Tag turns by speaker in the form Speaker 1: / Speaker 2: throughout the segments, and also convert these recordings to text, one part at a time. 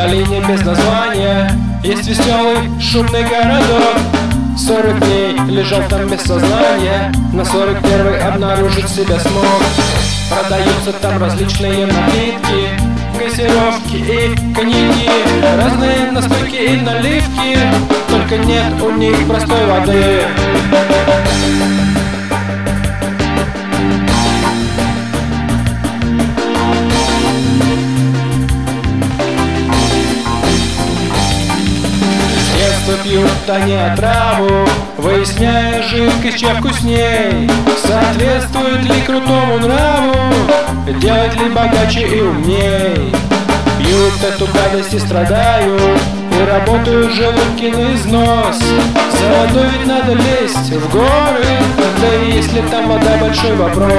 Speaker 1: Долине без названия Есть веселый, шумный городок. Сорок дней лежал там без сознания. На сорок первый обнаружить себя смог. Продаются там различные напитки. Газировки и коньяки. Разные настойки и наливки. Только нет у них простой воды детства пьют они отраву Выясняя жидкость, чем вкусней Соответствует ли крутому нраву? Делать ли богаче и умней? Пьют эту гадость и страдают И работают желудки на износ. За водой ведь надо лезть в горы Да и если там вода большой вопрос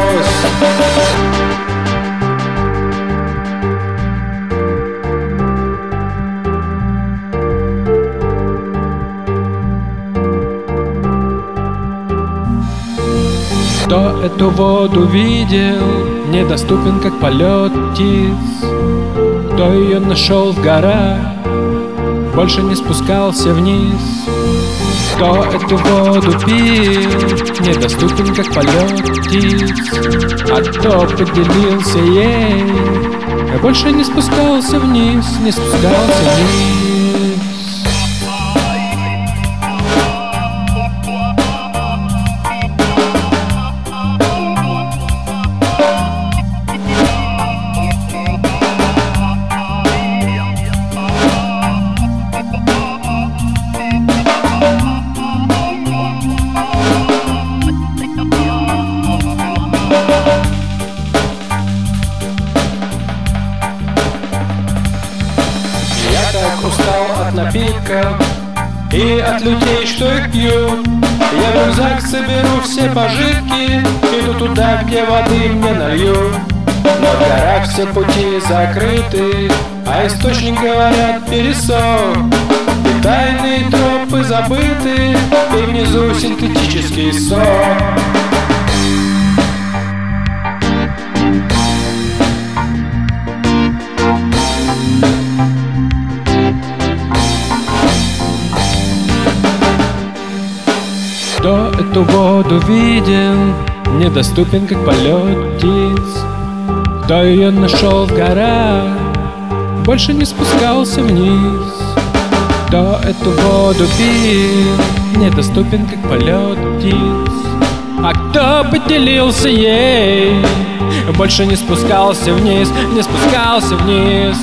Speaker 1: Кто эту воду видел, недоступен как полет птиц. Кто ее нашел в горах, больше не спускался вниз. Кто эту воду пил, недоступен как полет птиц. А кто поделился ей, больше не спускался вниз, не спускался вниз устал от напитков И от людей, что их пьют. Я в рюкзак соберу все пожитки Иду туда, где воды мне нальют. Но в горах все пути закрыты А источник, говорят, пересох. И тайные тропы забыты И внизу синтетический сок эту воду видел, недоступен как полет птиц. Кто ее нашел в горах, больше не спускался вниз. Кто эту воду пил, недоступен как полет птиц. А кто поделился ей, больше не спускался вниз, не спускался вниз